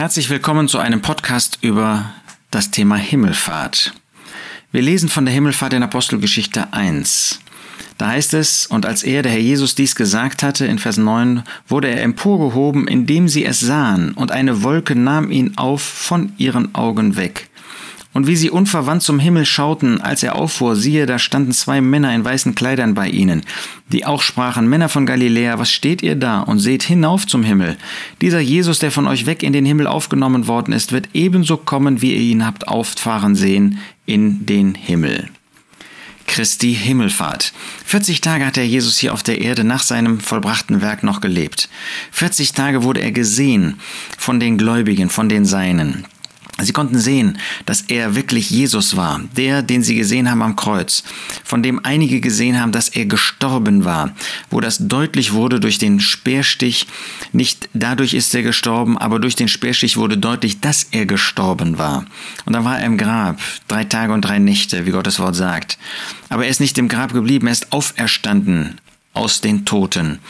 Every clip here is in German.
Herzlich willkommen zu einem Podcast über das Thema Himmelfahrt. Wir lesen von der Himmelfahrt in Apostelgeschichte 1. Da heißt es, und als er, der Herr Jesus, dies gesagt hatte, in Vers 9, wurde er emporgehoben, indem sie es sahen, und eine Wolke nahm ihn auf von ihren Augen weg. Und wie sie unverwandt zum Himmel schauten, als er auffuhr, siehe, da standen zwei Männer in weißen Kleidern bei ihnen, die auch sprachen, Männer von Galiläa, was steht ihr da und seht hinauf zum Himmel? Dieser Jesus, der von euch weg in den Himmel aufgenommen worden ist, wird ebenso kommen, wie ihr ihn habt auffahren sehen, in den Himmel. Christi Himmelfahrt. 40 Tage hat der Jesus hier auf der Erde nach seinem vollbrachten Werk noch gelebt. 40 Tage wurde er gesehen von den Gläubigen, von den Seinen. Sie konnten sehen, dass er wirklich Jesus war, der, den sie gesehen haben am Kreuz, von dem einige gesehen haben, dass er gestorben war, wo das deutlich wurde durch den Speerstich. Nicht dadurch ist er gestorben, aber durch den Speerstich wurde deutlich, dass er gestorben war. Und dann war er im Grab, drei Tage und drei Nächte, wie Gottes Wort sagt. Aber er ist nicht im Grab geblieben, er ist auferstanden aus den Toten.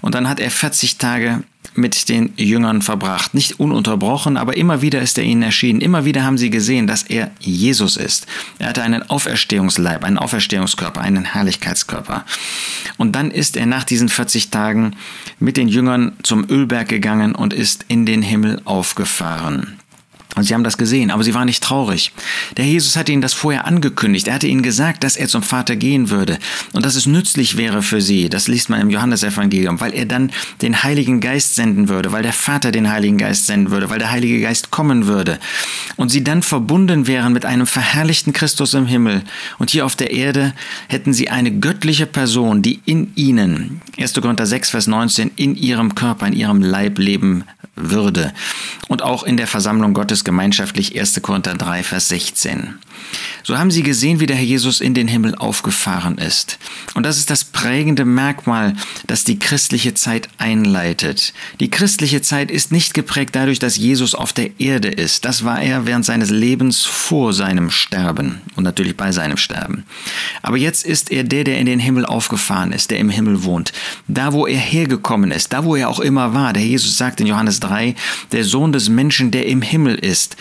Und dann hat er 40 Tage mit den Jüngern verbracht. Nicht ununterbrochen, aber immer wieder ist er ihnen erschienen. Immer wieder haben sie gesehen, dass er Jesus ist. Er hatte einen Auferstehungsleib, einen Auferstehungskörper, einen Herrlichkeitskörper. Und dann ist er nach diesen 40 Tagen mit den Jüngern zum Ölberg gegangen und ist in den Himmel aufgefahren. Und sie haben das gesehen, aber sie waren nicht traurig. Der Jesus hatte ihnen das vorher angekündigt. Er hatte ihnen gesagt, dass er zum Vater gehen würde und dass es nützlich wäre für sie. Das liest man im Johannesevangelium, weil er dann den Heiligen Geist senden würde, weil der Vater den Heiligen Geist senden würde, weil der Heilige Geist kommen würde und sie dann verbunden wären mit einem verherrlichten Christus im Himmel. Und hier auf der Erde hätten sie eine göttliche Person, die in ihnen, 1. Korinther 6, Vers 19, in ihrem Körper, in ihrem Leib leben würde. Und auch in der Versammlung Gottes gemeinschaftlich 1. Korinther 3, Vers 16. So haben sie gesehen, wie der Herr Jesus in den Himmel aufgefahren ist. Und das ist das prägende Merkmal, das die christliche Zeit einleitet. Die christliche Zeit ist nicht geprägt dadurch, dass Jesus auf der Erde ist. Das war er während seines Lebens vor seinem Sterben und natürlich bei seinem Sterben. Aber jetzt ist er der, der in den Himmel aufgefahren ist, der im Himmel wohnt. Da, wo er hergekommen ist, da, wo er auch immer war. Der Jesus sagt in Johannes 3, der Sohn des Menschen, der im Himmel ist.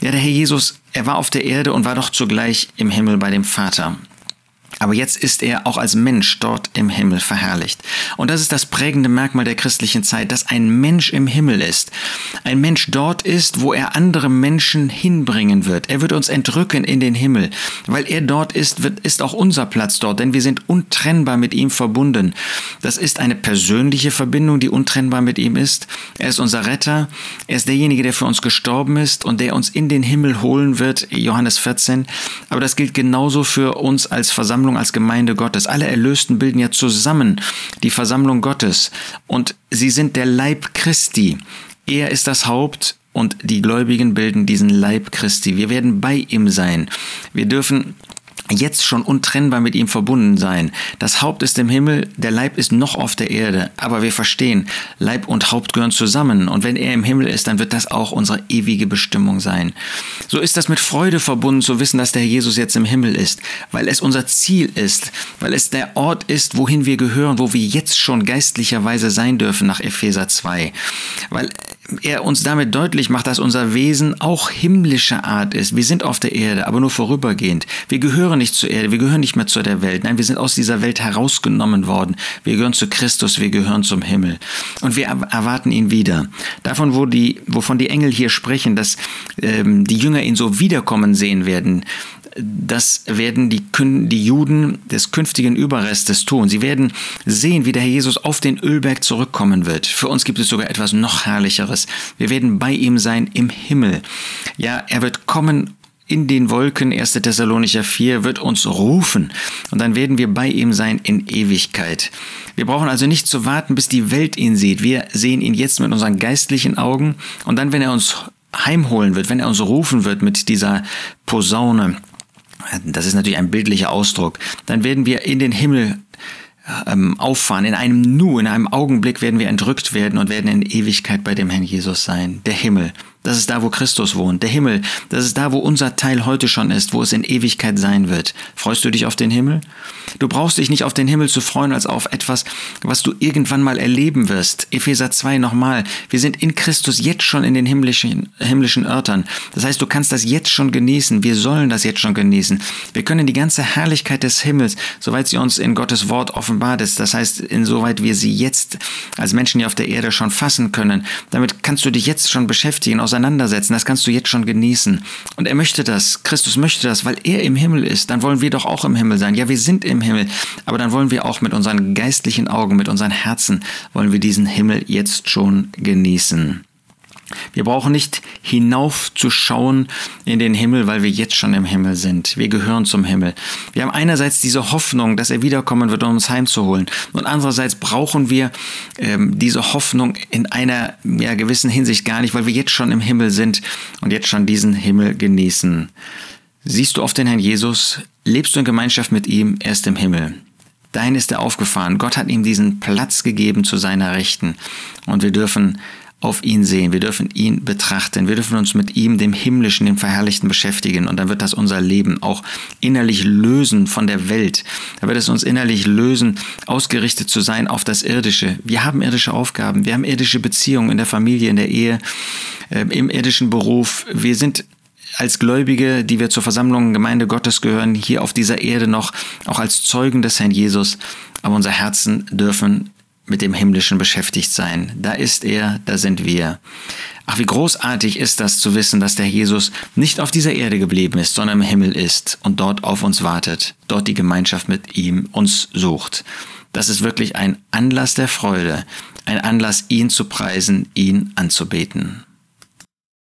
Ja, der Herr Jesus er war auf der Erde und war doch zugleich im Himmel bei dem Vater. Aber jetzt ist er auch als Mensch dort im Himmel verherrlicht. Und das ist das prägende Merkmal der christlichen Zeit, dass ein Mensch im Himmel ist. Ein Mensch dort ist, wo er andere Menschen hinbringen wird. Er wird uns entrücken in den Himmel. Weil er dort ist, wird, ist auch unser Platz dort, denn wir sind untrennbar mit ihm verbunden. Das ist eine persönliche Verbindung, die untrennbar mit ihm ist. Er ist unser Retter. Er ist derjenige, der für uns gestorben ist und der uns in den Himmel holen wird. Johannes 14. Aber das gilt genauso für uns als Versammlung Versammlung als Gemeinde Gottes. Alle Erlösten bilden ja zusammen die Versammlung Gottes und sie sind der Leib Christi. Er ist das Haupt und die Gläubigen bilden diesen Leib Christi. Wir werden bei ihm sein. Wir dürfen jetzt schon untrennbar mit ihm verbunden sein. Das Haupt ist im Himmel, der Leib ist noch auf der Erde. Aber wir verstehen, Leib und Haupt gehören zusammen. Und wenn er im Himmel ist, dann wird das auch unsere ewige Bestimmung sein. So ist das mit Freude verbunden zu wissen, dass der Jesus jetzt im Himmel ist, weil es unser Ziel ist, weil es der Ort ist, wohin wir gehören, wo wir jetzt schon geistlicherweise sein dürfen nach Epheser 2. Weil er uns damit deutlich macht, dass unser Wesen auch himmlischer Art ist. Wir sind auf der Erde, aber nur vorübergehend. Wir gehören nicht zur Erde, wir gehören nicht mehr zu der Welt. Nein, wir sind aus dieser Welt herausgenommen worden. Wir gehören zu Christus, wir gehören zum Himmel. Und wir erwarten ihn wieder. Davon, wo die, wovon die Engel hier sprechen, dass ähm, die Jünger ihn so wiederkommen sehen werden, das werden die, die Juden des künftigen Überrestes tun. Sie werden sehen, wie der Herr Jesus auf den Ölberg zurückkommen wird. Für uns gibt es sogar etwas noch Herrlicheres. Wir werden bei ihm sein im Himmel. Ja, er wird kommen in den Wolken, 1. Thessalonicher 4, wird uns rufen und dann werden wir bei ihm sein in Ewigkeit. Wir brauchen also nicht zu warten, bis die Welt ihn sieht. Wir sehen ihn jetzt mit unseren geistlichen Augen und dann, wenn er uns heimholen wird, wenn er uns rufen wird mit dieser Posaune, das ist natürlich ein bildlicher Ausdruck, dann werden wir in den Himmel ähm, auffahren. In einem Nu, in einem Augenblick werden wir entrückt werden und werden in Ewigkeit bei dem Herrn Jesus sein. Der Himmel, Das ist da, wo Christus wohnt. Der Himmel, das ist da, wo unser Teil heute schon ist, wo es in Ewigkeit sein wird. Freust du dich auf den Himmel? Du brauchst dich nicht auf den Himmel zu freuen, als auf etwas, was du irgendwann mal erleben wirst. Epheser 2 nochmal. Wir sind in Christus jetzt schon in den himmlischen, himmlischen Örtern. Das heißt, du kannst das jetzt schon genießen. Wir sollen das jetzt schon genießen. Wir können die ganze Herrlichkeit des Himmels, soweit sie uns in Gottes Wort offenbart ist, das heißt, insoweit wir sie jetzt als Menschen hier auf der Erde schon fassen können, damit kannst du dich jetzt schon beschäftigen, auseinandersetzen, das kannst du jetzt schon genießen. Und er möchte das, Christus möchte das, weil er im Himmel ist, dann wollen wir doch auch im Himmel sein. Ja, wir sind im Himmel, aber dann wollen wir auch mit unseren geistlichen Augen, mit unseren Herzen, wollen wir diesen Himmel jetzt schon genießen. Wir brauchen nicht hinaufzuschauen in den Himmel, weil wir jetzt schon im Himmel sind. Wir gehören zum Himmel. Wir haben einerseits diese Hoffnung, dass er wiederkommen wird, um uns heimzuholen. Und andererseits brauchen wir ähm, diese Hoffnung in einer ja, gewissen Hinsicht gar nicht, weil wir jetzt schon im Himmel sind und jetzt schon diesen Himmel genießen. Siehst du auf den Herrn Jesus? Lebst du in Gemeinschaft mit ihm? Er ist im Himmel. Dahin ist er aufgefahren. Gott hat ihm diesen Platz gegeben zu seiner Rechten. Und wir dürfen auf ihn sehen, wir dürfen ihn betrachten, wir dürfen uns mit ihm, dem Himmlischen, dem Verherrlichten beschäftigen und dann wird das unser Leben auch innerlich lösen von der Welt. Da wird es uns innerlich lösen, ausgerichtet zu sein auf das Irdische. Wir haben irdische Aufgaben, wir haben irdische Beziehungen in der Familie, in der Ehe, äh, im irdischen Beruf. Wir sind als Gläubige, die wir zur Versammlung Gemeinde Gottes gehören, hier auf dieser Erde noch, auch als Zeugen des Herrn Jesus. Aber unser Herzen dürfen mit dem Himmlischen beschäftigt sein. Da ist er, da sind wir. Ach, wie großartig ist das zu wissen, dass der Jesus nicht auf dieser Erde geblieben ist, sondern im Himmel ist und dort auf uns wartet, dort die Gemeinschaft mit ihm uns sucht. Das ist wirklich ein Anlass der Freude, ein Anlass, ihn zu preisen, ihn anzubeten.